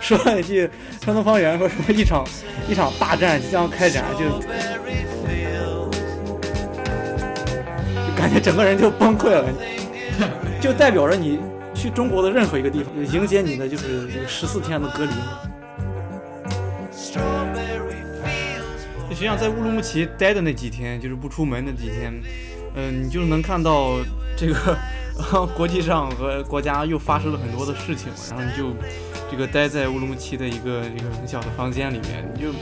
说了一句山东方言，说什么一场一场大战即将开展，就就感觉整个人就崩溃了，就代表着你去中国的任何一个地方，迎接你的就是这个十四天的隔离。实际上，在乌鲁木齐待的那几天，就是不出门那几天，嗯，你就能看到这个然后国际上和国家又发生了很多的事情，然后你就这个待在乌鲁木齐的一个一个很小的房间里面，你就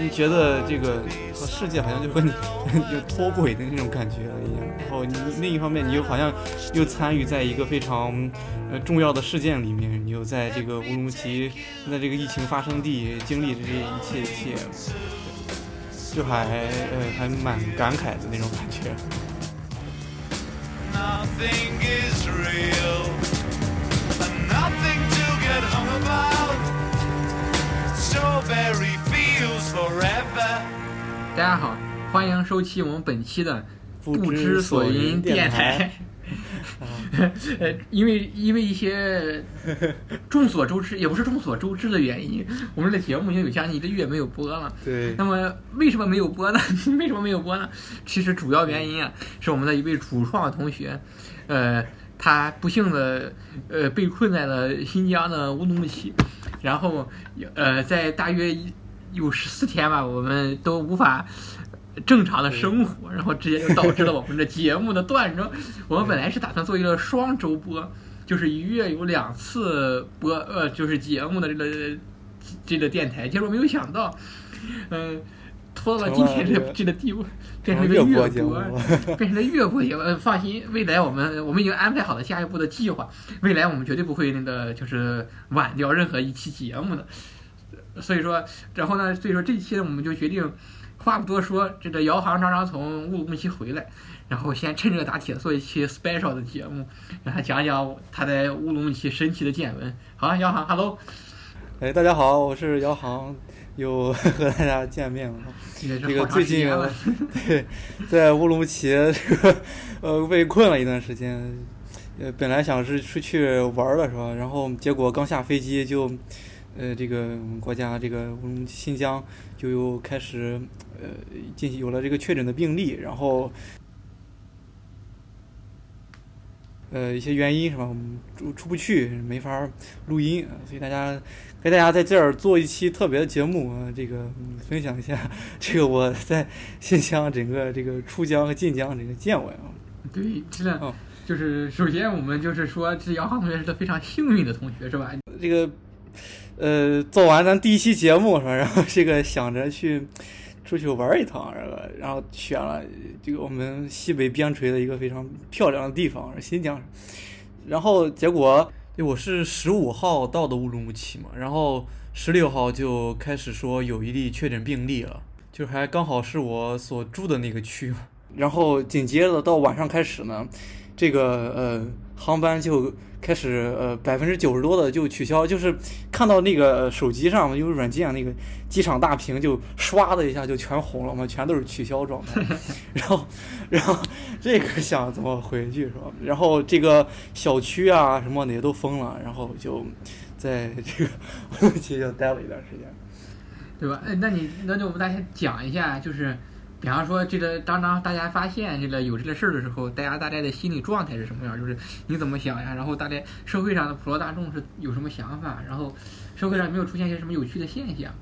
你觉得这个和世界好像就和你 就脱轨的那种感觉一样。然后你另一方面，你又好像又参与在一个非常呃重要的事件里面，你又在这个乌鲁木齐在这个疫情发生地经历这一切一切。就还呃还蛮感慨的那种感觉。大家好，欢迎收听我们本期的不知所云电台。呃，因为因为一些 众所周知，也不是众所周知的原因，我们的节目已经有将近一个月没有播了。对。那么为什么没有播呢？为什么没有播呢？其实主要原因啊，是我们的一位主创同学，呃，他不幸的呃被困在了新疆的乌鲁木齐，然后呃在大约有十四天吧，我们都无法。正常的生活，然后直接就导致了我们的节目的断更。我们本来是打算做一个双周播，就是一月有两次播，呃，就是节目的这个这个电台。结果没有想到，嗯，拖到了今天这这个地步，变成一个月播，变成了月播节目。放心，未来我们我们已经安排好了下一步的计划，未来我们绝对不会那个就是晚掉任何一期节目的。所以说，然后呢，所以说这期呢，我们就决定。话不多说，这个姚航刚刚从乌鲁木齐回来，然后先趁热打铁做一期 special 的节目，让他讲讲他在乌鲁木齐神奇的见闻。好，姚航，hello。哎，大家好，我是姚航，又和大家见面了。这个最近 对，在乌鲁木齐这个呃被困了一段时间，呃本来想是出去玩了是吧？然后结果刚下飞机就。呃，这个我们国家这个乌鲁木齐新疆就又开始呃进行有了这个确诊的病例，然后呃一些原因是吧，我们出出不去，没法录音，所以大家给大家在这儿做一期特别的节目啊，这个分享一下这个我在新疆整个这个出疆和进疆这个见闻啊。对，是的，就是首先我们就是说，这杨航同学是个非常幸运的同学，是吧？这个。呃，做完咱第一期节目是吧？然后这个想着去出去玩一趟，然后然后选了这个我们西北边陲的一个非常漂亮的地方，新疆。然后结果，我是十五号到的乌鲁木齐嘛，然后十六号就开始说有一例确诊病例了，就还刚好是我所住的那个区。然后紧接着到晚上开始呢，这个呃航班就。开始呃百分之九十多的就取消，就是看到那个手机上有软件那个机场大屏就唰的一下就全红了嘛，全都是取消状态。然后，然后这个想怎么回去是吧？然后这个小区啊什么的也都封了，然后就在这个乌鲁木齐就待了一段时间，对吧？哎，那你那就我们大家讲一下，就是。比方说，这个当当大家发现这个有这个事儿的时候，大家大概的心理状态是什么样？就是你怎么想呀？然后大概社会上的普罗大众是有什么想法？然后社会上没有出现一些什么有趣的现象？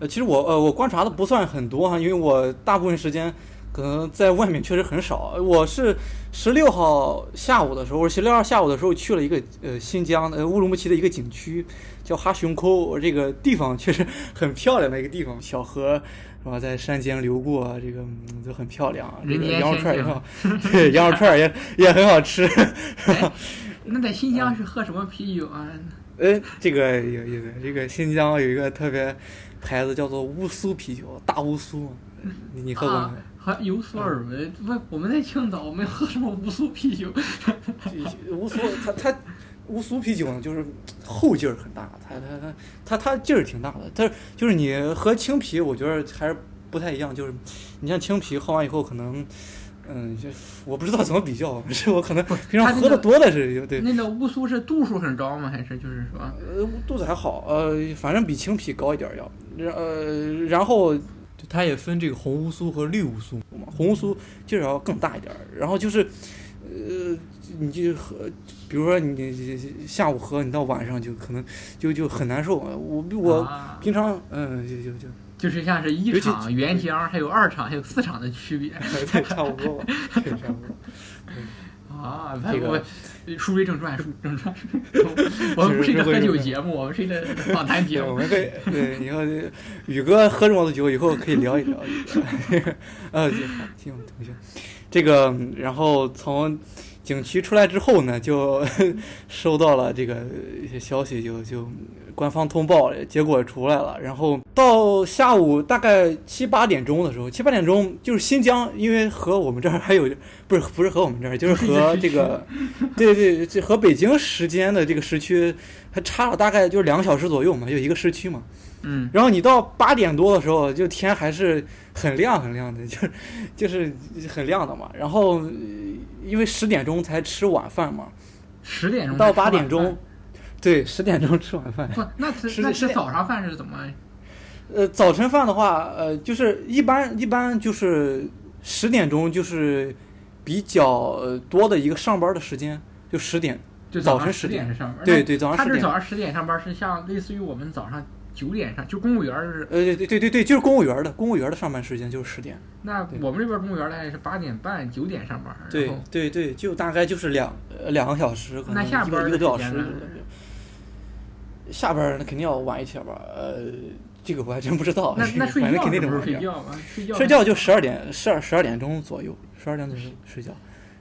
呃，其实我呃我观察的不算很多哈，因为我大部分时间可能在外面确实很少。我是十六号下午的时候，十六号下午的时候去了一个呃新疆呃乌鲁木齐的一个景区，叫哈熊沟。这个地方确实很漂亮的一个地方，小河。是吧，在山间流过，这个就很漂亮。羊肉串也好，对，羊肉串也也很好吃。那在新疆 是喝什么啤酒啊？呃，这个有意思。这个新疆有一个特别牌子，叫做乌苏啤酒，大乌苏。你你喝过没？还有所耳闻。不，我们在青岛没喝什么乌苏啤酒。乌苏，它它。乌苏啤酒呢，就是后劲儿很大，它它它它它劲儿挺大的。但是就是你喝青啤，我觉得还是不太一样。就是你像青啤喝完以后，可能嗯，就我不知道怎么比较，是我可能平常喝的多的是有对，那个乌苏是度数很高吗？还是就是说，呃，度子还好，呃，反正比青啤高一点儿要，然呃，然后它也分这个红乌苏和绿乌苏嘛，红乌苏劲儿要更大一点儿，然后就是，呃，你就喝，比如说你你下午喝，你到晚上就可能就就很难受，我我啊平常嗯就就就就是像是一场原浆，还有二场，还有四场的区别 对差不多吧，对差不多。啊。这个我书归正传，书归正传。我们不是一个喝酒节目，我们是一个访谈节目，我目。们可以对以后宇哥喝这么多酒，以后可以聊一聊。呃，行，听我同学，这个然后从景区出来之后呢，就 收到了这个一些消息，就就官方通报结果出来了。然后到下午大概七八点钟的时候，七八点钟就是新疆，因为和我们这儿还有不是不是和我们这儿，就是和这个对 对，这和北京时间的这个时区还差了大概就是两个小时左右嘛，就一个时区嘛。嗯，然后你到八点多的时候，就天还是很亮很亮的，就是就是很亮的嘛。然后呃因为十点钟才吃晚饭嘛，十点钟到八点钟，对，十点钟吃晚饭。不，那那吃早上饭是怎么？呃，早晨饭的话，呃，就是一般一般就是十点钟就是比较呃多的一个上班的时间，就十点。就早晨十点点是上班。对对早上10点他是早上十点上班是像类似于我们早上九点上，就公务员是。呃，对对对对，就是公务员的，公务员的上班时间就是十点。那我们这边公务员儿大概是八点半九点上班，对对对，就大概就是两呃两个小时，可能一个一个多小时。下班那肯定要晚一些吧？呃，这个我还真不知道。那那睡反正肯定觉什么得晚一点。时候睡觉吗？睡觉睡觉就十二点，十二十二点钟左右，十二点左右睡觉，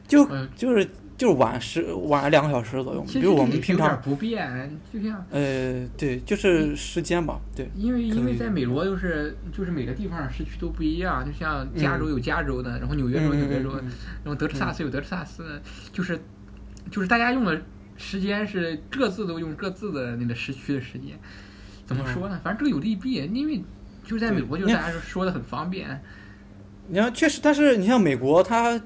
就嗯就是就是晚十晚两个小时左右。比如我们平常，不变，就像呃，对，就是时间吧，对，因为因为在美国就是就是每个地方时区都不一样，就像加州有加州的，然后纽约州有纽约州然后德克萨斯有德克萨斯的，就是就是大家用的时间是各自都用各自的那个时区的时间。怎么说呢？反正这个有利弊，因为就是在美国，就是大家说说的很方便。你看，确实，但是你像美国，它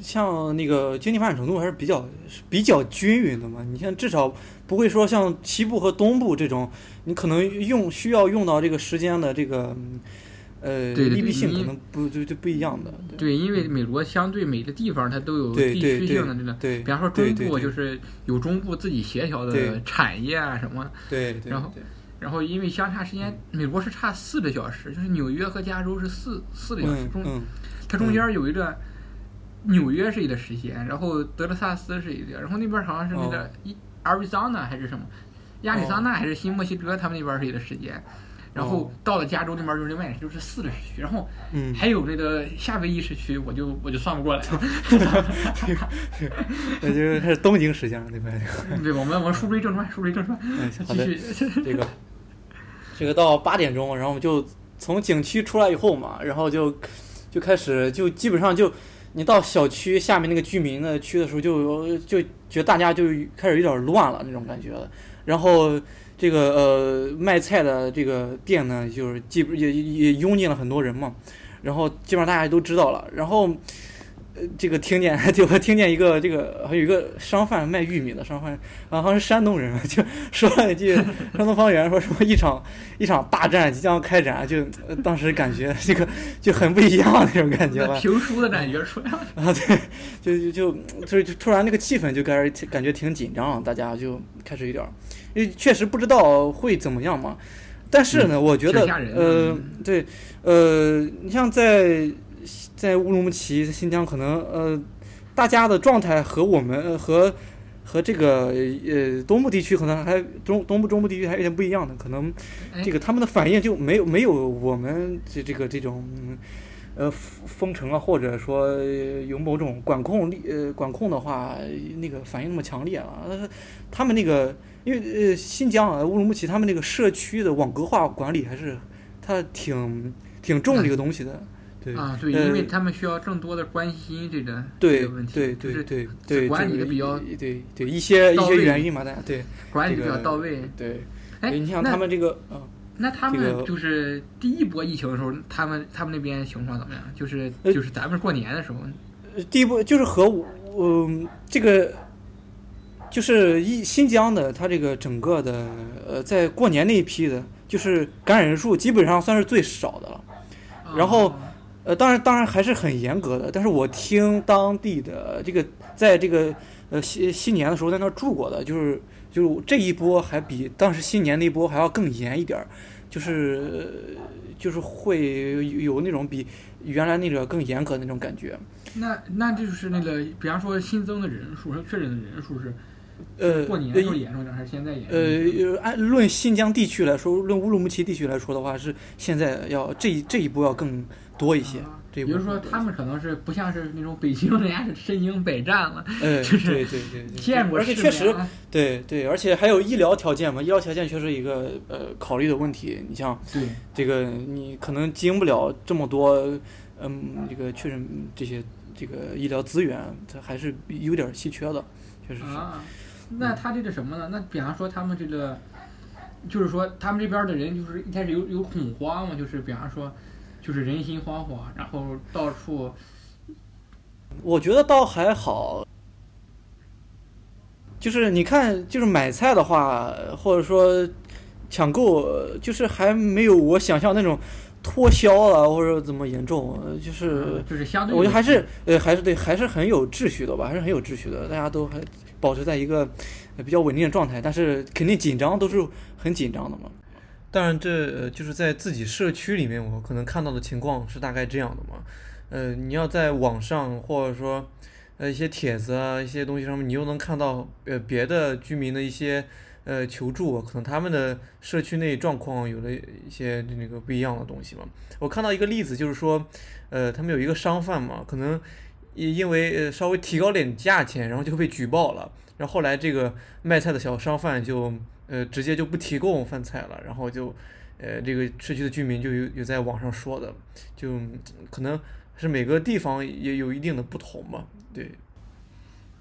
像那个经济发展程度还是比较比较均匀的嘛。你像至少不会说像西部和东部这种，你可能用需要用到这个时间的这个嗯呃利弊性可能不就就不一样的。对，因为美国相对每个地方它都有地区性的这个，对比方说中部就是有中部自己协调的产业啊什么，对对，然后对。然后因为相差时间，美国是差四个小时，就是纽约和加州是四四个小时，中它中间有一个纽约是一个时间，然后德克萨斯是一个，然后那边好像是那哦个伊阿瑞桑那还是什么，亚利桑那还是新墨西哥，他们那边是一个时间。然后哦到了加州那边就是另外就是四个时区，然后嗯，还有那个夏威夷时区，我就我就算不过来了。那就是开始东京时间了，对吧？对，我们我们书归正传，书归正传，嗯，好的。继续。这个这个到八点钟，然后我们就从景区出来以后嘛，然后就就开始就基本上就你到小区下面那个居民的区的时候就，就觉得大家就开始有点乱了那种感觉。然后这个呃卖菜的这个店呢，就是基也也拥进了很多人嘛，然后基本上大家都知道了，然后。呃，这个听见 就听见一个这个还有一个商贩卖玉米的商贩，啊，好像是山东人，就说了一句 山东方言，说什么一场 一场大战即将开展，就、呃当时感觉这个就很不一样那种感觉吧。评书的感觉出来了。啊，对，就就就就就突然那个气氛就开始感觉挺紧张了，大家就开始有点儿，因为确实不知道会怎么样嘛。但是呢，我觉得呃嗯，对，呃，你像在在乌鲁木齐、在新疆，可能呃，大家的状态和我们呃和和这个呃东部地区可能还中东部中部地区还有点不一样的，可能哎这个他们的反应就没有没有我们这这个这种嗯呃封封城啊，或者说呃有某种管控力呃管控的话，那个反应那么强烈了。呃他们那个因为呃新疆啊乌鲁木齐他们那个社区的网格化管理还是他挺挺重这个东西的。对啊，对，呃因为他们需要更多的关心这个对这个问题，对就是对对对，管理的比较一对对一些一些原因嘛，大家对管理比较到位。对。哎，你像他们这个啊，那他们就是第一波疫情的时候，他们他们那边情况怎么样？就是呃就是咱们过年的时候，呃第一波就是和我嗯、这个就是一新疆的，它这个整个的呃在过年那一批的，就是感染人数基本上算是最少的了。然后啊呃，当然，当然还是很严格的。但是我听当地的这个，在这个呃新新年的时候在那儿住过的，就是就是这一波还比当时新年那一波还要更严一点儿，就是就是会有有那种比原来那个更严格的那种感觉。那那这就是那个，比方说新增的人数和确诊的人数是呃，过年的时候严重点，还是现在严重？呃，按论新疆地区来说，论乌鲁木齐地区来说的话，是现在要这一这一波要更多一些。比如说，他们可能是不像是那种北京人家是身经百战了，呃，就是对对对对，见过而且确实对对，而且还有医疗条件嘛，医疗条件确实一个呃考虑的问题。你像对，这个，你可能经不了这么多，嗯，这个确实这些这个医疗资源，它还是有点稀缺的，确实是。啊，那他这个什么呢？那比方说他们这个，就是说他们这边的人就是一开始有有恐慌嘛，就是比方说，就是人心惶惶，然后到处我觉得倒还好，就是你看，就是买菜的话，或者说抢购，呃就是还没有我想象那种脱销啊，或者怎么严重，呃就是。嗯就是相对，我觉得还是呃还是对，还是很有秩序的吧，还是很有秩序的，大家都还保持在一个呃比较稳定的状态，但是肯定紧张都是很紧张的嘛。当然这，呃就是在自己社区里面，我可能看到的情况是大概这样的嘛。呃，你要在网上或者说呃一些帖子啊一些东西上面，你又能看到呃别的居民的一些呃求助，可能他们的社区内状况有了一些那个不一样的东西嘛。我看到一个例子，就是说，呃，他们有一个商贩嘛，可能因因为呃稍微提高点价钱，然后就被举报了。然后后来这个卖菜的小商贩就呃直接就不提供饭菜了，然后就呃这个社区的居民就有有在网上说的，就嗯可能是每个地方也有一定的不同吧。对，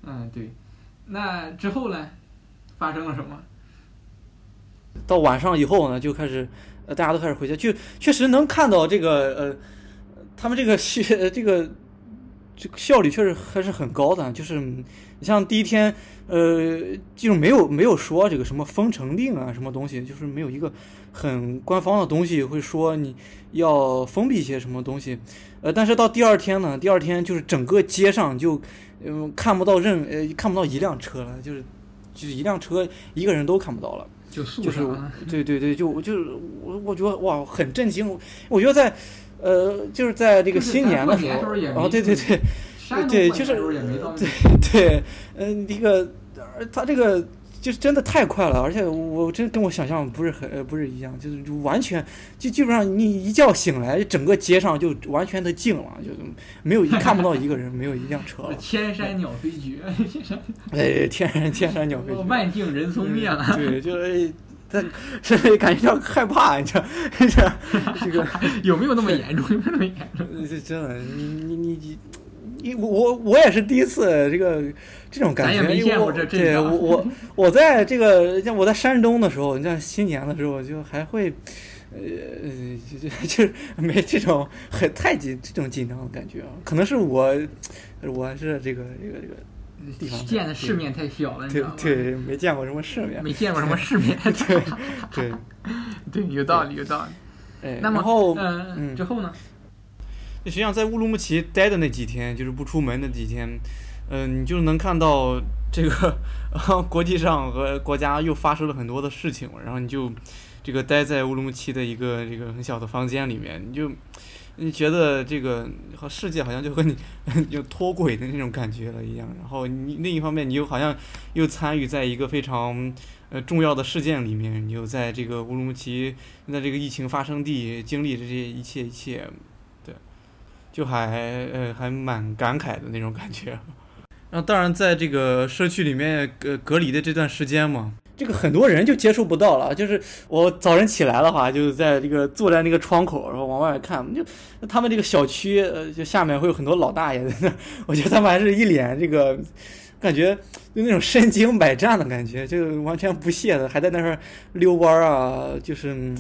嗯对，那之后呢，发生了什么？到晚上以后呢，就开始呃大家都开始回家，就确实能看到这个呃他们这个学 这个这个效率确实还是很高的，就是你像第一天呃就没有没有说这个什么封城令啊什么东西，就是没有一个很官方的东西会说你要封闭一些什么东西，呃但是到第二天呢，第二天就是整个街上就嗯、看不到任呃看不到一辆车了，就是就是一辆车一个人都看不到了。就是，对对对，就就是我我觉得哇很震惊，我觉得在呃就是在这个新年的时候哦对对对对就是过年时候也没到那对，嗯这 个呃他这个就是真的太快了，而且我真跟我想象不是很呃不是一样，就是完全就基本上你一觉醒来，整个街上就完全的静了，就没有一看不到一个人，没有一辆车了，千山鸟飞 绝，哎天山天山鸟飞绝。万径人踪灭了。对，就是他甚至感觉到害怕，你知道，这 这个有没有那么严重？有没有那么严重？这真的，你你你你。你我我也是第一次这个这种感觉，没因为我见过这这对我 我我在这个像我在山东的时候，你像新年的时候，就还会，呃，就就就是没这种很太紧这种紧张的感觉啊，可能是我我是这个这个这个地方见的世面太小了，你知对道吗？对没见过什么世面，没见过什么世面。对对，对，有道理，有道理。哎，那么然后嗯嗯之后呢？实际上在乌鲁木齐待的那几天，就是不出门的几天，嗯、你就能看到这个 国际上和国家又发生了很多的事情，然后你就这个待在乌鲁木齐的一个这个很小的房间里面，你就你觉得这个和世界好像就和你 就脱轨的那种感觉了一样，然后你另一方面你又好像又参与在一个非常呃重要的事件里面，你又在这个乌鲁木齐在这个疫情发生地经历这些一切一切，对，就还呃还蛮感慨的那种感觉。然后当然在这个社区里面隔隔离的这段时间嘛，这个很多人就接触不到了。就是我早晨起来的话，就是在这个坐在那个窗口，然后往外看，就他们这个小区呃就下面会有很多老大爷在那儿，我觉得他们还是一脸这个感觉就那种身经百战的感觉，就完全不屑的，还在那儿遛弯儿啊，就是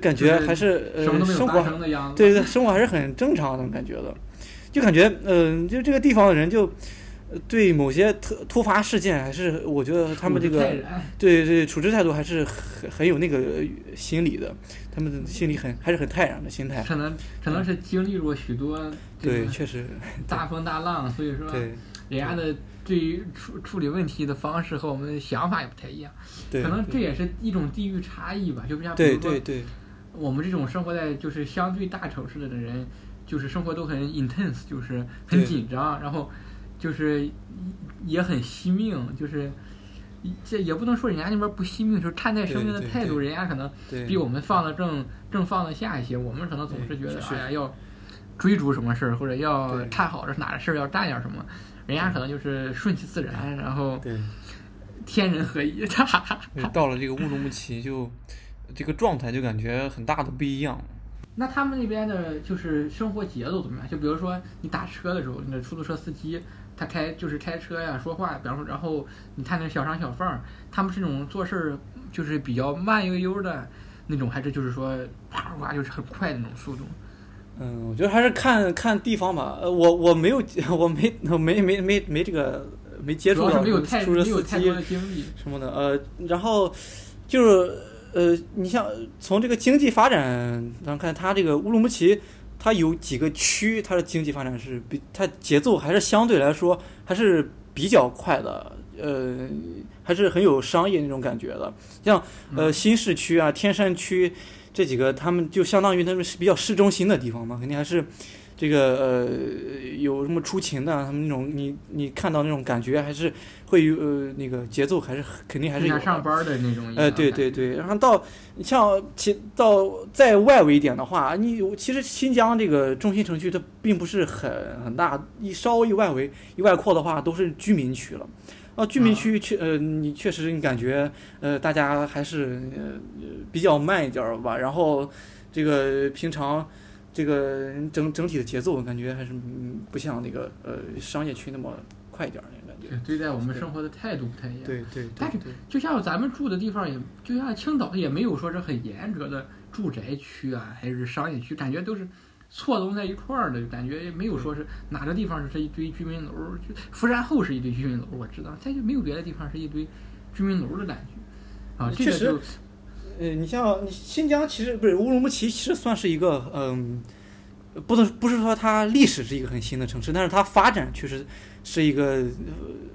感觉还是生活。对对，生活还是很正常的感觉的，就感觉嗯、就这个地方的人就。呃对某些特突发事件，还是我觉得他们这个对对，处置态度还是很很有那个心理的，他们的心里很还是很泰然的心态。可能可能是经历过许多对，确实，大风大浪，所以说对人家的对于处处理问题的方式和我们的想法也不太一样，对，可能这也是一种地域差异吧。就像比对如说对对我们这种生活在就是相对大城市的人，就是生活都很 intense，就是很紧张，然后就是也很惜命，就是这也不能说人家那边不惜命，就是看待生命的态度，人家可能，比我们放的正正放得下一些。我们可能总是觉得，哎呀要追逐什么事儿，或者要看好这哪个事儿要干点什么，人家可能就是顺其自然，然后。天人合一，哈哈哈。到了这个乌鲁木齐就，这个状态就感觉很大的不一样。那他们那边的就是生活节奏怎么样？就比如说你打车的时候，你的出租车司机他开就是开车呀、说话，比方说，然后你看那小商小贩儿，他们是那种做事儿就是比较慢悠悠的那种，还是就是说啪啪就是很快的那种速度？嗯，我觉得还是看看地方吧。呃，我我没有，我没我没没没没这个没接触到没有太出租车司机没有太多的经历。什么的。呃，然后就是呃，你像从这个经济发展上看，它这个乌鲁木齐，它有几个区，它的经济发展是比它节奏还是相对来说还是比较快的。呃，还是很有商业那种感觉的，像呃嗯新市区啊、天山区这几个，他们就相当于他们是比较市中心的地方嘛，肯定还是这个呃有什么出勤的啊，他们那种你你看到那种感觉还是会有呃那个节奏还是肯定还是有上班的那种。呃，对对对，然后到你像其到再外围一点的话，你其实新疆这个中心城区它并不是很很大，一稍微一外围一外扩的话都是居民区了。啊，居民区确呃，你确实你感觉呃，大家还是呃比较慢一点儿吧。然后这个平常这个整整体的节奏，我感觉还是嗯不像那个呃商业区那么快一点儿那个感觉。对对待我们生活的态度不太一样。对对对但是就像咱们住的地方也，就像青岛也没有说是很严格的住宅区啊，还是商业区，感觉都是错综在一块儿的，感觉也没有说是哪个地方是一堆居民楼，就福山后是一堆居民楼，我知道，但就没有别的地方是一堆居民楼的感觉。啊，这个就呃，你像你新疆，其实不是乌鲁木齐，其实算是一个嗯，不能不是说它历史是一个很新的城市，但是它发展确实是一个、呃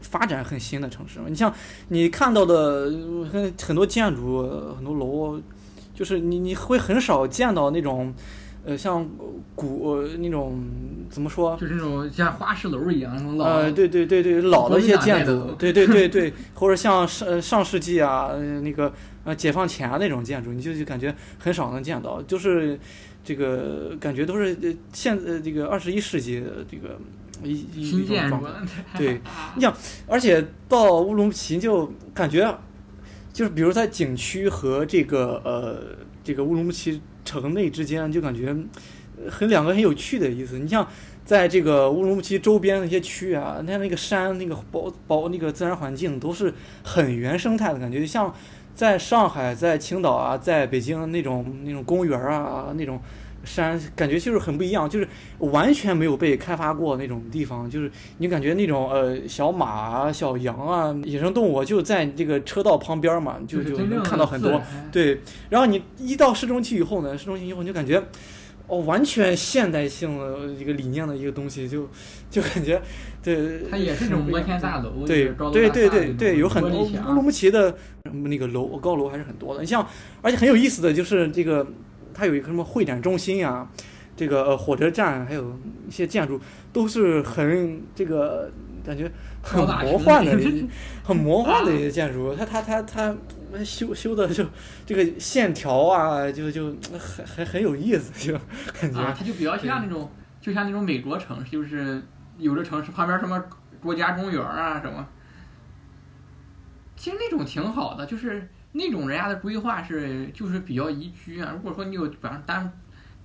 发展很新的城市。你像你看到的很很多建筑、很多楼，就是你你会很少见到那种。呃，像古呃那种怎么说？就是那种像花式楼一样那种老，呃，对对对对，老的一些建筑，对对对对，或者像上上世纪啊，呃那个呃解放前那种建筑，你就就感觉很少能见到，就是这个感觉都是呃现呃这个二十一世纪的这个一一种状建筑态。对，你想，而且到乌鲁木齐就感觉，就是比如在景区和这个呃这个乌鲁木齐城内之间，就感觉很两个很有趣的意思。你像在这个乌鲁木齐周边那些区啊，它那个山那个包包那个自然环境都是很原生态的感觉，就像在上海、在青岛啊、在北京那种那种公园啊那种。山感觉就是很不一样，就是完全没有被开发过那种地方，就是你感觉那种呃小马啊、小羊啊、野生动物就在这个车道旁边嘛，就就能看到很多。对，然后你一到市中心以后呢，市中心以后你就感觉，哦，完全现代性的一个理念的一个东西，就 就感觉，对，它也是那种摩天大楼，对对对对对，有很多乌鲁木齐的那个楼高楼还是很多的。你像，而且很有意思的就是这个，它有一个什么会展中心呀、这个呃火车站，还有一些建筑都是很这个感觉很魔幻的、很魔幻的一些建筑。它它它它修修的就这个线条啊，就就很很很有意思，就感觉。啊，它就比较像那种，就像那种美国城市，就是有的城市旁边什么国家公园啊什么，其实那种挺好的，就是那种人家的规划是就是比较宜居啊。如果说你有比方单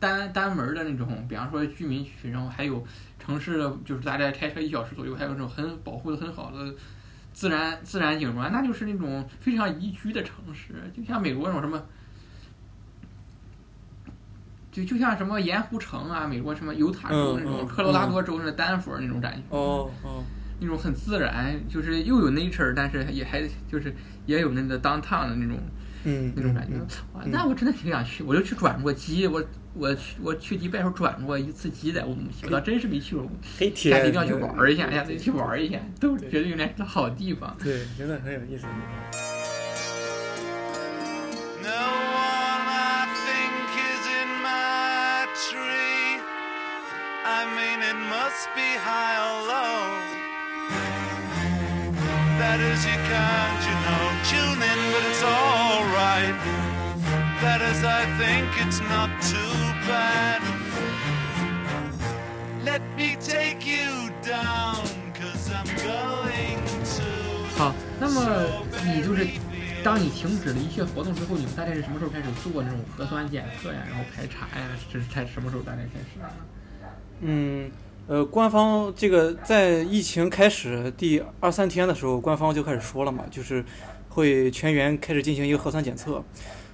单单门的那种，比方说居民区，然后还有城市的，就是大概开车一小时左右，还有那种很保护的很好的。自然自然景观，那就是那种非常宜居的城市，就像美国那种什么就就像什么盐湖城啊，美国什么犹他州那种，科罗拉多州那丹佛那种感觉，哦哦，那种很自然，就是又有 nature，但是也还就是也有那个 downtown 的那种嗯，那种感觉嗯。哇，那我真的挺想去，我就去转过机，我我去我去迪拜时候转过一次机在乌鲁木齐，我倒真是没去过，下次一定要去玩一下，下次去玩一下，都觉得有点是个好地方。对，真的很有意思。No one I think is in my tree. I mean, it must be high or low. That is, you can't, you know, tune in, but it's alright. That is, I think it's not too bad. Let me take you down, cause I'm going to. 好，那么你就是当你停止了一切活动之后，你们大概是什么时候开始做那种核酸检测呀，然后排查呀？这是开什么时候大概开始？嗯，呃，官方这个在疫情开始第二三天的时候，官方就开始说了嘛，就是会全员开始进行一个核酸检测。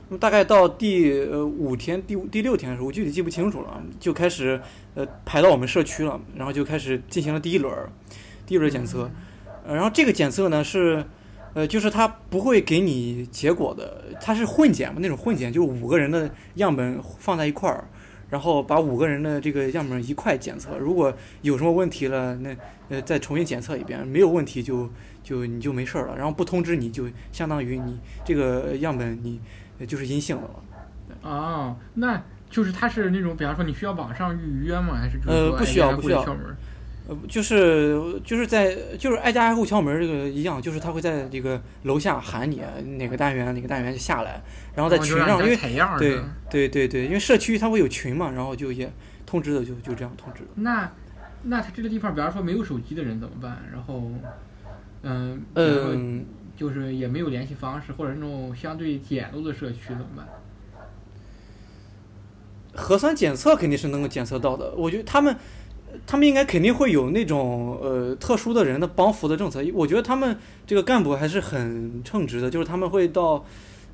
那么大概到第呃五天、第五第六天的时候，我具体记不清楚了，就开始呃排到我们社区了，然后就开始进行了第一轮第一轮检测。呃，然后这个检测呢是，呃，就是它不会给你结果的，它是混检嘛，那种混检就是五个人的样本放在一块儿，然后把五个人的这个样本一块检测，如果有什么问题了，那呃再重新检测一遍，没有问题就就你就没事儿了，然后不通知你就相当于你这个样本你呃就是阴性的了。哦，那就是它是那种，比方说你需要网上预约吗？还是呃不需要不需要呃，就是就是在就是挨家挨户敲门这个一样，就是他会在这个楼下喊你哪个单元哪个单元就下来，然后在群上，因为对对对对，因为社区他会有群嘛，然后就也通知的就就这样通知的。那那他这个地方，比方说没有手机的人怎么办？然后，嗯，嗯，就是也没有联系方式，或者那种相对简陋的社区怎么办？核酸检测肯定是能够检测到的。我觉得他们，他们应该肯定会有那种呃特殊的人的帮扶的政策。我觉得他们这个干部还是很称职的，就是他们会到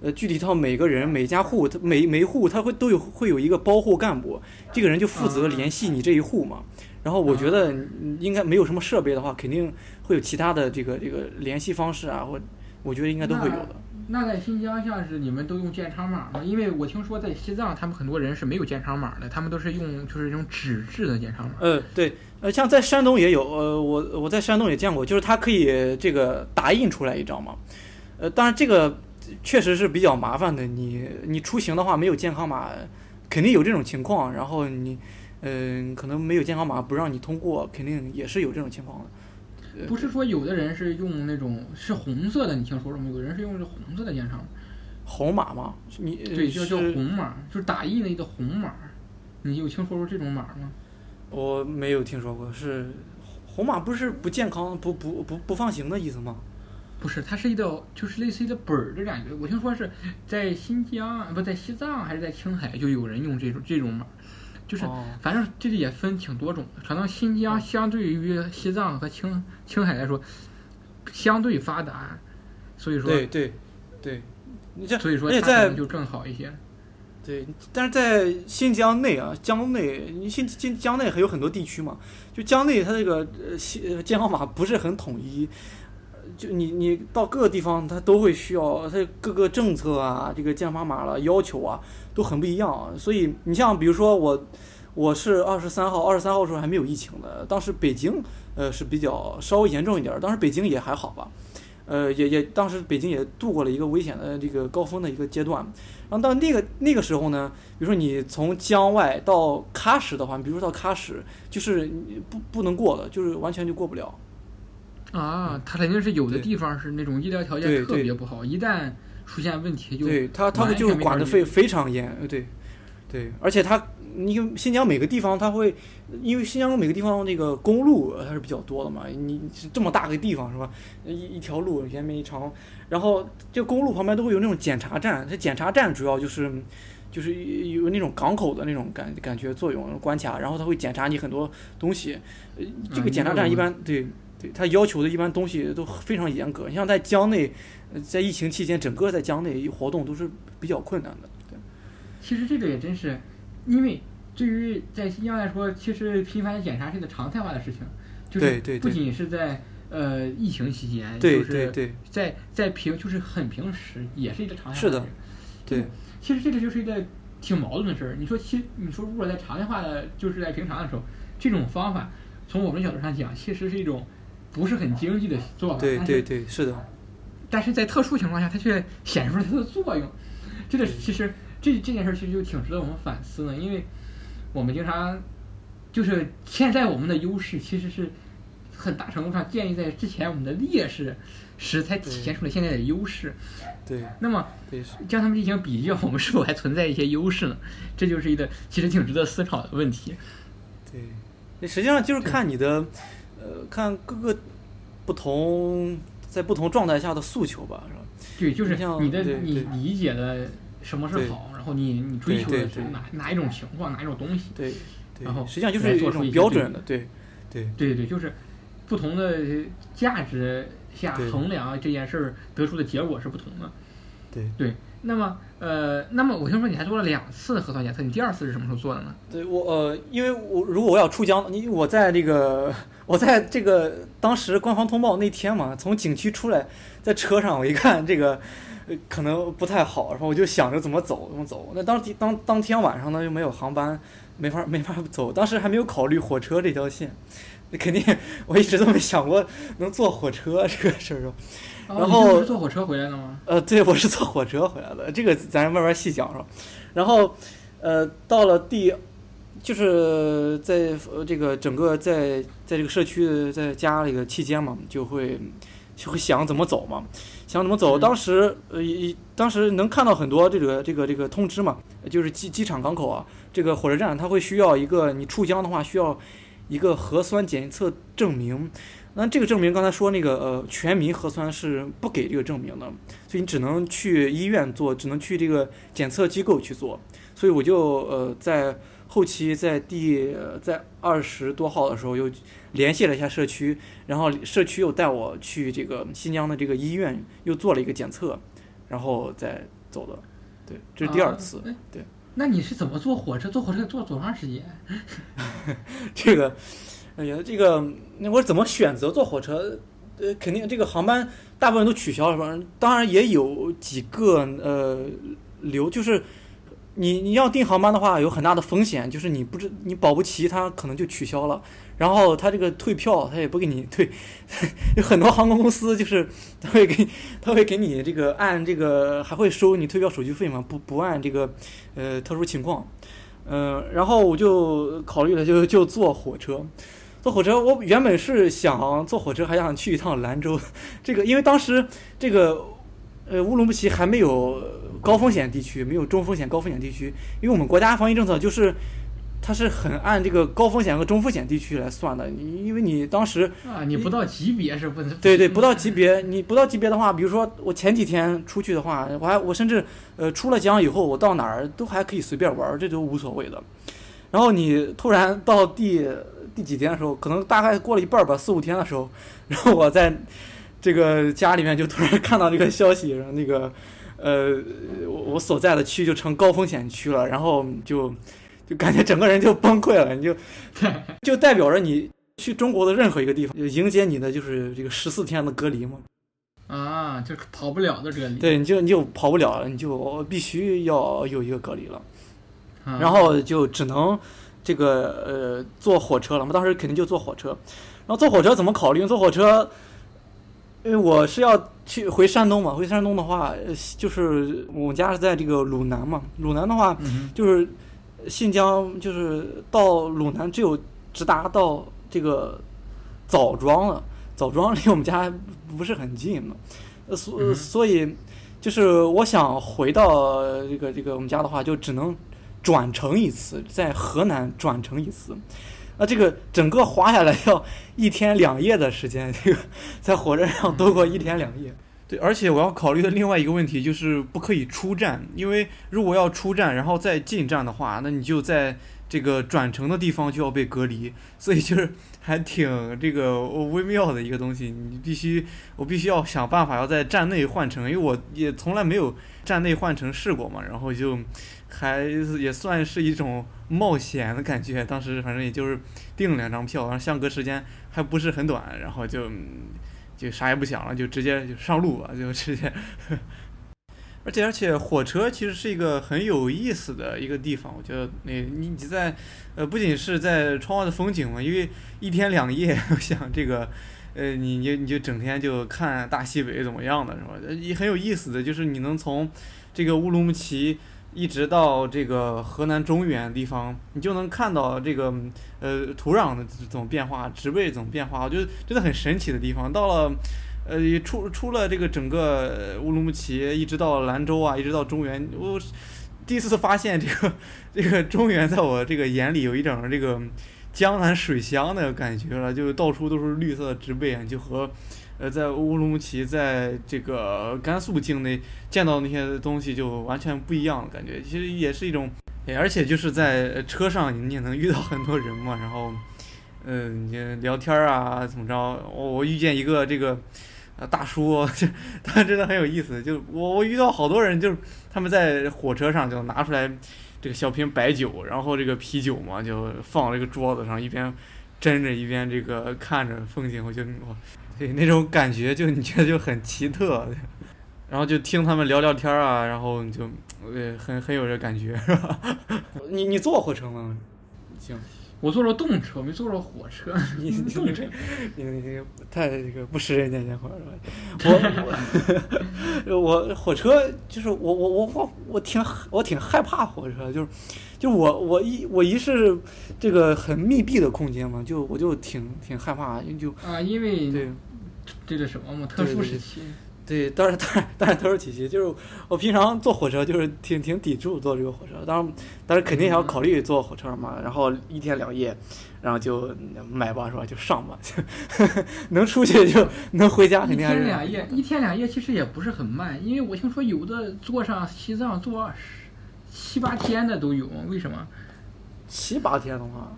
呃具体到每个人每家户，他每每户他会都有会有一个包户干部，这个人就负责联系你这一户嘛。然后我觉得嗯应该没有什么设备的话，肯定会有其他的这个这个联系方式啊，或我觉得应该都会有的。那在新疆，像是你们都用健康码吗？因为我听说在西藏，他们很多人是没有健康码的，他们都是用就是这种纸质的健康码。呃，对，呃，像在山东也有，呃，我我在山东也见过，就是它可以这个打印出来一张嘛，呃，当然这个确实是比较麻烦的，你你出行的话没有健康码，肯定有这种情况，然后你，嗯、可能没有健康码不让你通过，肯定也是有这种情况的。呃不是说有的人是用那种是红色的，你听说过吗？有的人是用这红色的烟肠，红码吗，你呃对，就叫红码，就是打印的一个红码。你有听说过这种码吗？我没有听说过，是红码不是不健康不不不不放行的意思吗？不是，它是一道就是类似于的本儿的感觉。我听说是在新疆，不在西藏还是在青海，就有人用这种这种码，就是哦反正这里也分挺多种的。可能新疆相对于西藏和青青海来说，相对发达，所以说对对对，你这所以说它可能就更好一些。对，但是在新疆内啊，疆内，你新新疆内还有很多地区嘛，就疆内它这个呃西呃健康码不是很统一，呃就你你到各个地方它都会需要，它各个政策啊，这个健康码了要求啊都很不一样，所以你像比如说我我是二十三号，二十三号的时候还没有疫情的，当时北京呃是比较稍微严重一点，当时北京也还好吧。呃，也也当时北京也度过了一个危险的这个高峰的一个阶段，然后到那个那个时候呢，比如说你从疆外到喀什的话，比如说到喀什，就是不不能过的，就是完全就过不了。啊，它肯定是有的地方是那种医疗条件特别不好，一旦出现问题就对他，他完会就管的非非常严，呃对，对，而且他，你看新疆每个地方他会，因为新疆每个地方那个公路呃它是比较多的嘛，你是这么大个地方是吧？一一条路延绵一长，然后这公路旁边都会有那种检查站，这检查站主要就是。就是有那种港口的那种感感觉作用关卡，然后他会检查你很多东西，呃，这个检查站一般对对，他要求的一般东西都非常严格。你像在疆内，呃在疫情期间，整个在疆内活动都是比较困难的。对，其实这个也真是，因为对于在新疆来说，其实频繁的检查是一个常态化的事情，就是不仅是在呃疫情期间，对就是对对在在平就是很平时也是一个常态化是的事对其实这个就是一个挺矛盾的事儿。你说，其实你说，如果在常态化的，就是在平常的时候，这种方法从我们角度上讲，其实是一种不是很经济的做法。对对对，是的，但是在特殊情况下，它却显示出了它的作用。这个其实这这件事儿其实就挺值得我们反思的，因为我们经常就是现在我们的优势其实是很大程度上建立在之前我们的劣势时才体现出了现在的优势。对那么对将它们进行比较，我们是否还存在一些优势呢？这就是一个其实挺值得思考的问题。对，那实际上就是看你的，呃，看各个不同在不同状态下的诉求吧，是吧？对，就是你的你理解的什么是好，然后你你追求的是哪哪一种情况，哪一种东西。对对然后，实际上就是做出一些对比标准的，对对对对对，就是不同的价值下衡量这件事儿得出的结果是不同的。对对，那么呃，那么我听说你还做了两次核酸检测，你第二次是什么时候做的呢？对，我呃，因为我如果我要出疆，你我在这个我在这个当时官方通报那天嘛，从景区出来，在车上我一看这个。呃可能不太好，然后我就想着怎么走，怎么走。那当天当当天晚上呢，又没有航班，没法 没法走。当时还没有考虑火车这条线，那肯定我一直都没想过能坐火车这个事儿。哦然后你是坐火车回来的吗？呃，对，我是坐火车回来的，这个咱慢慢细讲是吧？然后，呃，到了第，就是在呃这个整个在在这个社区在家里的期间嘛，就会就会想怎么走嘛，想怎么走。嗯当时呃，一当时能看到很多这个这个这个通知嘛，就是机机场港口啊，这个火车站它会需要一个你出疆的话需要一个核酸检测证明。那这个证明刚才说那个呃全民核酸是不给这个证明的，所以你只能去医院做，只能去这个检测机构去做。所以我就呃在后期在第呃在二十多号的时候又联系了一下社区，然后社区又带我去这个新疆的这个医院又做了一个检测，然后再走的。对，这是第二次。对，那你是怎么坐火车？坐火车坐多长时间？这个，哎呀，这个那我怎么选择坐火车？呃，肯定这个航班大部分都取消了吧？当然也有几个呃留，就是你你要订航班的话，有很大的风险，就是你不知你保不齐它可能就取消了，然后它这个退票它也不给你退，有很多航空公司就是他会给他会给你这个按这个还会收你退票手续费嘛，不不按这个呃特殊情况。嗯，然后我就考虑了就，就坐火车。坐火车，我原本是想坐火车，还想去一趟兰州。这个因为当时这个呃乌鲁木齐还没有高风险地区，没有中风险、高风险地区。因为我们国家防疫政策就是它是很按这个高风险和中风险地区来算的。你因为你当时啊，你不到级别是不能。对对，不到级别，你不到级别的话，比如说我前几天出去的话，我还我甚至呃出了江以后，我到哪儿都还可以随便玩儿，这都无所谓的。然后你突然到第第几天的时候，可能大概过了一半儿吧，四五天的时候，然后我在这个家里面就突然看到这个消息，然后那个呃我我所在的区就成高风险区了，然后就就感觉整个人就崩溃了，你就 就代表着你去中国的任何一个地方，就迎接你的就是这个十四天的隔离嘛。啊，就跑不了的隔离。对，你就你就跑不了了，你就必须要有一个隔离了，啊，然后就只能这个呃坐火车了嘛。当时肯定就坐火车，然后坐火车怎么考虑？坐火车，因为我是要去回山东嘛，回山东的话，呃就是我们家是在这个鲁南嘛，鲁南的话嗯就是新疆，就是到鲁南只有直达到这个枣庄了，枣庄 离我们家不是很近嘛，呃，所、嗯所以就是我想回到这个这个我们家的话，就只能转乘一次，在河南转乘一次。那这个整个滑下来要一天两夜的时间，这个在火车上度过一天两夜。对，而且我要考虑的另外一个问题就是不可以出站，因为如果要出站然后再进站的话，那你就在这个转乘的地方就要被隔离，所以就是还挺这个微妙的一个东西。你必须，我必须要想办法要在站内换乘，因为我也从来没有站内换乘试过嘛，然后就还也算是一种冒险的感觉。当时反正也就是订了两张票，然后相隔时间还不是很短，然后就就啥也不想了，就直接就上路吧，就直接。而且而且，火车其实是一个很有意思的一个地方。我觉得，你你你在，呃，不仅是在窗外的风景嘛，因为一天两夜，我想这个，呃，你你你就整天就看大西北怎么样的是吧？也很有意思的，就是你能从这个乌鲁木齐一直到这个河南中原地方，你就能看到这个呃土壤的这种变化，植被怎么变化，我觉得真的很神奇的地方。到了。呃，出出了这个整个乌鲁木齐，一直到兰州啊，一直到中原，我第一次发现这个这个中原在我这个眼里有一种这个江南水乡的感觉了，就到处都是绿色的植被，就和呃在乌鲁木齐在这个甘肃境内见到那些东西就完全不一样的感觉，其实也是一种，而且就是在车上你也能遇到很多人嘛，然后嗯，你聊天啊怎么着，我我遇见一个这个。啊，大叔，他真的很有意思。就我我遇到好多人，就他们在火车上就拿出来这个小瓶白酒，然后这个啤酒嘛，就放这个桌子上，一边斟着一边这个看着风景，我就哇，对那种感觉就你觉得就很奇特。然后就听他们聊聊天啊，然后你就呃很很有这感觉，是吧？你你坐火车吗？行。我坐着动车，没坐着火车。你你这你你太这个不食人间烟火是吧？我我 我火车就是我我我我我挺我挺害怕火车，就是就我我一我一是这个很密闭的空间嘛，就我就挺挺害怕，因为就啊，因为对这个什么嘛，特殊时期。对，当然，当然，当然特殊体系。就是我平常坐火车，就是挺挺抵触坐这个火车。当然，但是肯定也要考虑坐火车嘛。然后一天两夜，然后就买吧，是吧？就上吧，能出去就能回家，肯定还是。一天两夜，一天两夜其实也不是很慢，因为我听说有的坐上西藏坐二十七八天的都有，为什么？七八天的话，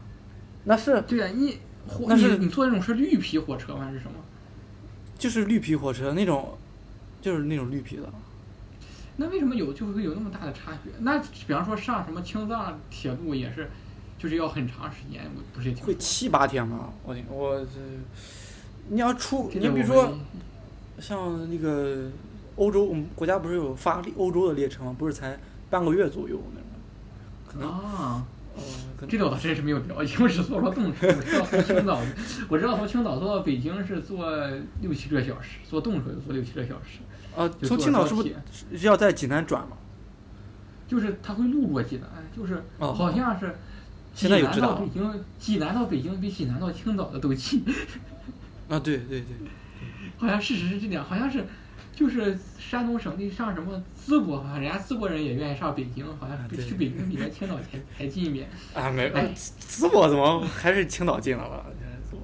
那是对啊，你火那是你你坐那种是绿皮火车吗？还是什么？就是绿皮火车那种，就是那种绿皮的。那为什么有就会有那么大的差距？那比方说上什么青藏铁路也是，就是要很长时间，我不是也挺会七八天吗？我我这，你要出，你比如说像那个欧洲，我们国家不是有发欧洲的列车吗？不是才半个月左右那种，可能啊，呃，这个我倒真是没有了解，我只坐过动车，我知道从青岛，我知道从青岛坐到北京是坐六七个小时，坐动车就坐六七个小时，啊，从青岛是不是是要在济南转吗？就是他会路过济南，就是哦好像是济现在有南到北京，济南到北京比济南到青岛的都近，啊，对对对，好像事实是这样，好像是。就是山东省内上什么淄博，好像人家淄博人也愿意上北京，好像啊对去北京比咱青岛还还近一点。啊没，哎淄博怎么 还是青岛近了吧？淄博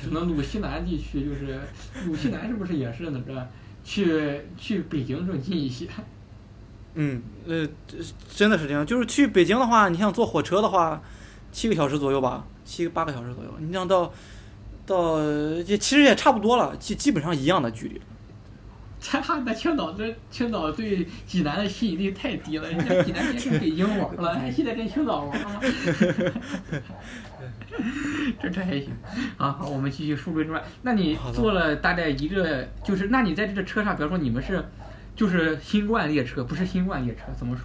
可能鲁西南地区就是鲁西南是不是也是那个去去北京更近一些？嗯，呃，这真的是这样。就是去北京的话，你想坐火车的话，七个小时左右吧，七八个小时左右。你想到到也其实也差不多了，基基本上一样的距离。咱那青岛这青岛对济南的吸引力太低了，人家济南先跟北京玩了，还 现在跟青岛玩了。这这还行啊！好，我们继续书归正传。那你坐了大概一个，就是那你在这个车上，比方说你们是就是新冠列车，不是新冠列车，怎么说？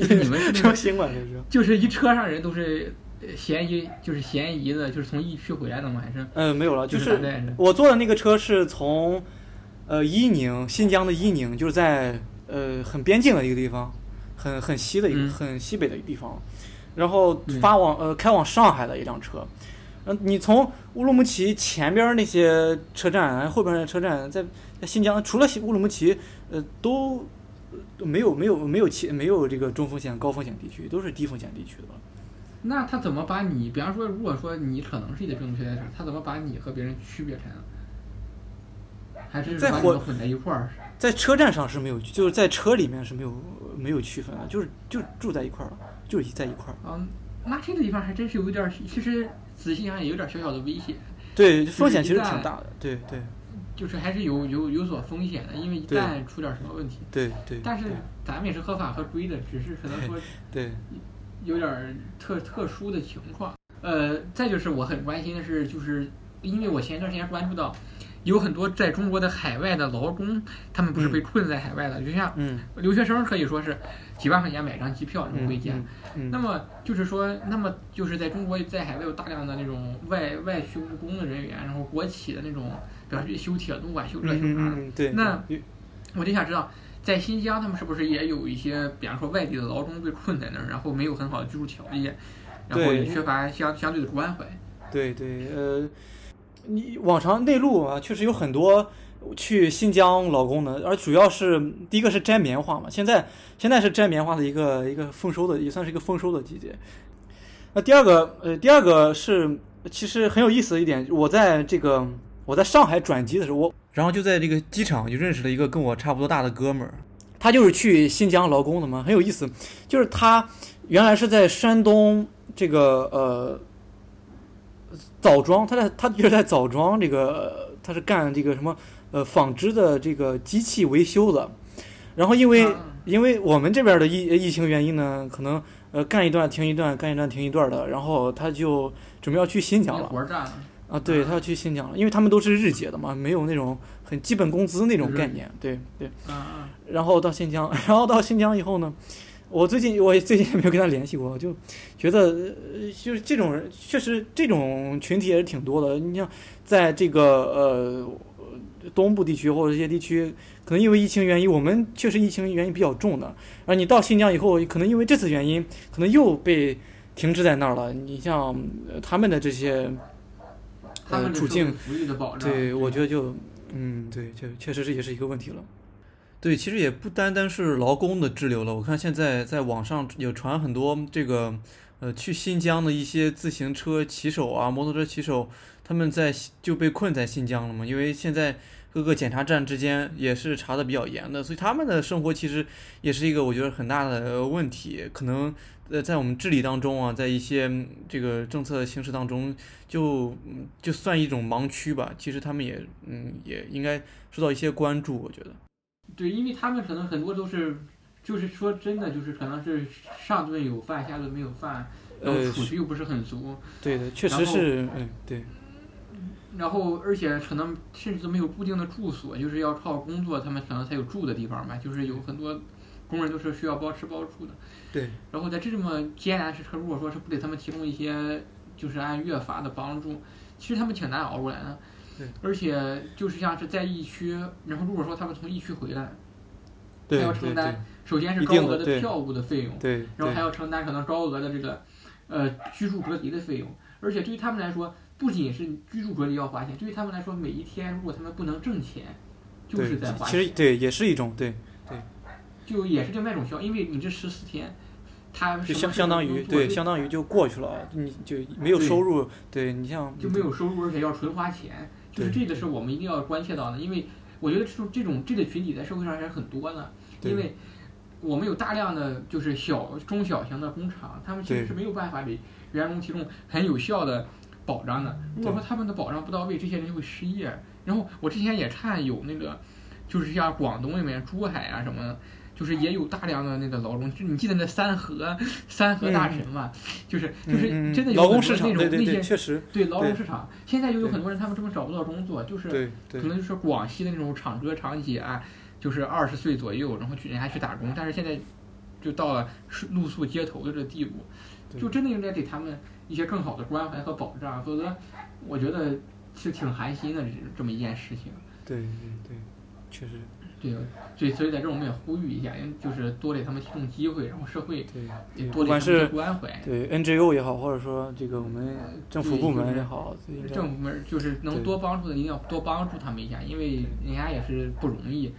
就是你们是 那什种么新冠列车？就是一车上人都是呃嫌疑，就是嫌疑的，就是从疫区回来的吗？还是嗯，没有了，就是我坐的那个车是从呃伊宁，新疆的伊宁，就是在呃很边境的一个地方，很很西的一个、嗯很西北的一个地方，然后嗯发往呃开往上海的一辆车。嗯，你从乌鲁木齐前边儿那些车站，后边儿的车站，在在新疆，除了乌鲁木齐，呃，都都没有没有没有其没有这个中风险、高风险地区，都是低风险地区的。那他怎么把你，比方说，如果说你可能是一个正确的事，他怎么把你和别人区别开呢？还是在火把你们混在一块儿？在车站上是没有，就是在车里面是没有没有区分的，就是就住在一块儿了，就是在一块儿。嗯，那这个地方还真是有点儿，其实仔细想想也有点儿小小的危险，对，风险其实挺大的。对对就是还是有有有所风险的，因为一旦出点儿什么问题，对对。但是咱们也是合法合规的，只是可能说对，有点儿特特殊的情况。呃，再就是我很关心的是，就是因为我前一段时间关注到，有很多在中国的海外的劳工，他们不是被困在海外的，就像嗯留学生可以说是几万块钱买张机票然后嗯回家。嗯那么就是说，那么就是在中国在海外有大量的那种外外需务工的人员，然后国企的那种，比方说修铁路啊、修这修那的。那我就想知道，在新疆他们是不是也有一些，比方说外地的劳工被困在那儿，然后没有很好的居住条件，然后也缺乏相相对的关怀。对对，呃，你往常内陆啊，确实有很多去新疆劳工的，而主要是第一个是摘棉花嘛，现在现在是摘棉花的一个一个丰收的，也算是一个丰收的季节。那第二个，呃，第二个是其实很有意思的一点，我在这个我在上海转机的时候，我然后就在这个机场就认识了一个跟我差不多大的哥们儿，他就是去新疆劳工的嘛，很有意思，就是他原来是在山东这个呃枣庄，他在他就是在枣庄这个呃他是干这个什么呃纺织的这个机器维修的，然后因为、啊因为我们这边的疫疫情原因呢，可能呃干一段停一段，干一段停一段的，然后他就准备要去新疆了。啊，对他要去新疆了，因为他们都是日结的嘛，没有那种很基本工资那种概念，对对。然后到新疆，然后到新疆以后呢，我最近我也最近也没有跟他联系过，就觉得呃就是这种人确实这种群体也是挺多的。你像在这个呃东部地区或者这些地区，可能因为疫情原因，我们确实疫情原因比较重的。而你到新疆以后，可能因为这次原因，可能又被停滞在那儿了。你像、呃他们的这些呃处境对，我觉得就，嗯，对，确确实这也是一个问题了。对，其实也不单单是劳工的滞留了，我看现在在网上有传很多这个，呃，去新疆的一些自行车骑手啊、摩托车骑手，他们在就被困在新疆了嘛，因为现在各个检查站之间也是查的比较严的，所以他们的生活其实也是一个我觉得很大的问题，可能呃在我们治理当中啊，在一些这个政策形式当中，就嗯就算一种盲区吧，其实他们也嗯也应该受到一些关注，我觉得。对，因为他们可能很多都是，就是说真的，就是可能是上顿有饭，下顿没有饭，然后呃储蓄又不是很足，对的，确实是，嗯，对，然后而且可能甚至都没有固定的住所，就是要靠工作，他们可能才有住的地方嘛，就是有很多工人都是需要包吃包住的。对，然后在这么艰难时刻，如果说是不给他们提供一些就是按月发的帮助，其实他们挺难熬过来的。对，而且就是像是在疫区，然后如果说他们从疫区回来，对还要承担首先是高额的票务的费用，对对然后还要承担可能高额的这个呃居住隔离的费用，而且对于他们来说，不仅是居住隔离要花钱，对于他们来说，每一天如果他们不能挣钱，就是在花其实钱，对也是一种对对，就也是另外一种消，因为你这十四天，他相相当于对相当于就过去了，你就没有收入，对你像就没有收入，而且要纯花钱，就是这个是我们一定要关切到的，因为我觉得这种这种这个群体在社会上还是很多的，因为我们有大量的就是小中小型的工厂，他们其实是没有办法给员工提供很有效的保障的。如果说他们的保障不到位，这些人就会失业。然后我之前也看有那个，就是像广东那边珠海啊什么的。就是也有大量的那个劳工，就你记得那三和三和大神嘛，就是就是真的有那种那些确实对劳工市场，现在就有很多人他们根本找不到工作，就是对对可能就是广西的那种厂哥厂姐啊，就是二十岁左右，然后去人家去打工，但是现在就到了露宿街头的这个地步，对就真的应该给他们一些更好的关怀和保障，否则我觉得是挺寒心的这这么一件事情。对对对，确实对，所以所以在这儿我们也呼吁一下，因为就是多给他们提供机会，然后社会对也多给他们一些关怀。对 NGO 也好，或者说这个我们政府部门也好，政府部门就是能多帮助的，一定要多帮助他们一下，因为人家也是不容易，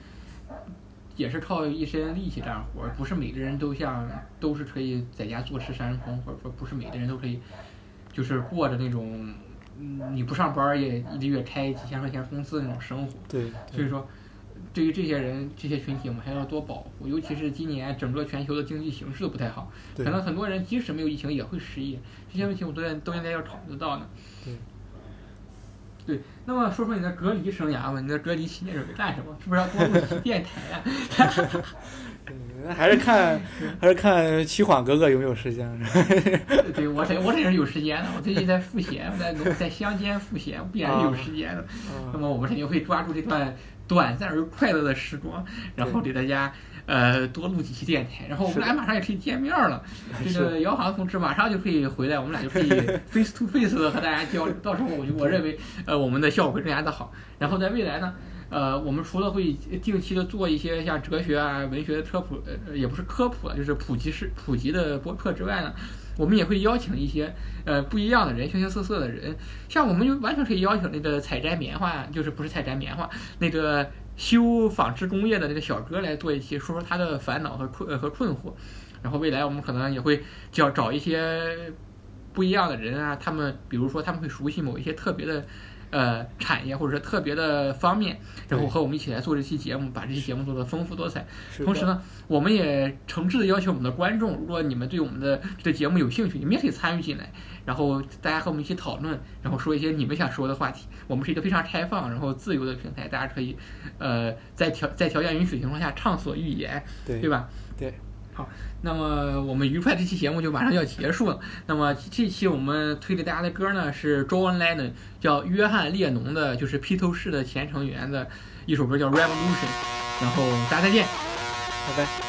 也是靠一身力气干活，不是每个人都像都是可以在家坐吃山空，或者说不是每个人都可以，就是过着那种，嗯，你不上班也一个月开几千块钱工资的那种生活。对所以说，对于这些人、这些群体，我们还要多保护，尤其是今年整个全球的经济形势都不太好，可能很多人即使没有疫情也会失业，这些问题我们都在都应该要考虑到呢。对，那么说说你的隔离生涯吧，你的隔离期间准备干什么？是不是要多录期电台呀、嗯还是看 还是看七缓哥哥有没有时间。对我这我这是有时间的，我最近在复写，我在在乡间复写，必然是有时间的。那嗯么我们肯定会抓住这段短暂而快乐的时光，然后给大家呃多录几期电台，然后我们俩马上也可以见面了。这个姚航同志马上就可以回来，我们俩就可以 face to face 的和大家交流。到时候我就我认为呃我们的效果会更加的好。然后在未来呢。呃，我们除了会定期的做一些像哲学啊、文学的科普，呃，也不是科普了，就是普及式普及的播客之外呢，我们也会邀请一些呃不一样的人，形形色色的人，像我们就完全可以邀请那个采摘棉花，就是不是采摘棉花，那个修纺织工业的那个小哥来做一期，说说他的烦恼和困呃和困惑。然后未来我们可能也会叫找一些不一样的人啊，他们比如说他们会熟悉某一些特别的。呃，产业或者说特别的方面，然后和我们一起来做这期节目，把这期节目做得丰富多彩。同时呢，我们也诚挚的要求我们的观众，如果你们对我们的这个节目有兴趣，你们也可以参与进来，然后大家和我们一起讨论，然后说一些你们想说的话题。我们是一个非常开放然后自由的平台，大家可以呃在条在条件允许的情况下畅所欲言，对对吧？对。好，那么我们愉快这期节目就马上就要结束了。那么这期我们推给大家的歌呢是 John Lennon 叫约翰列侬的，就是披头士的前成员的一首歌叫 Revolution。然后大家再见。拜拜。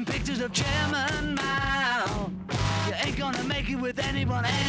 Carrying pictures of Chairman Mao, you ain't gonna make it with anyone anyhow.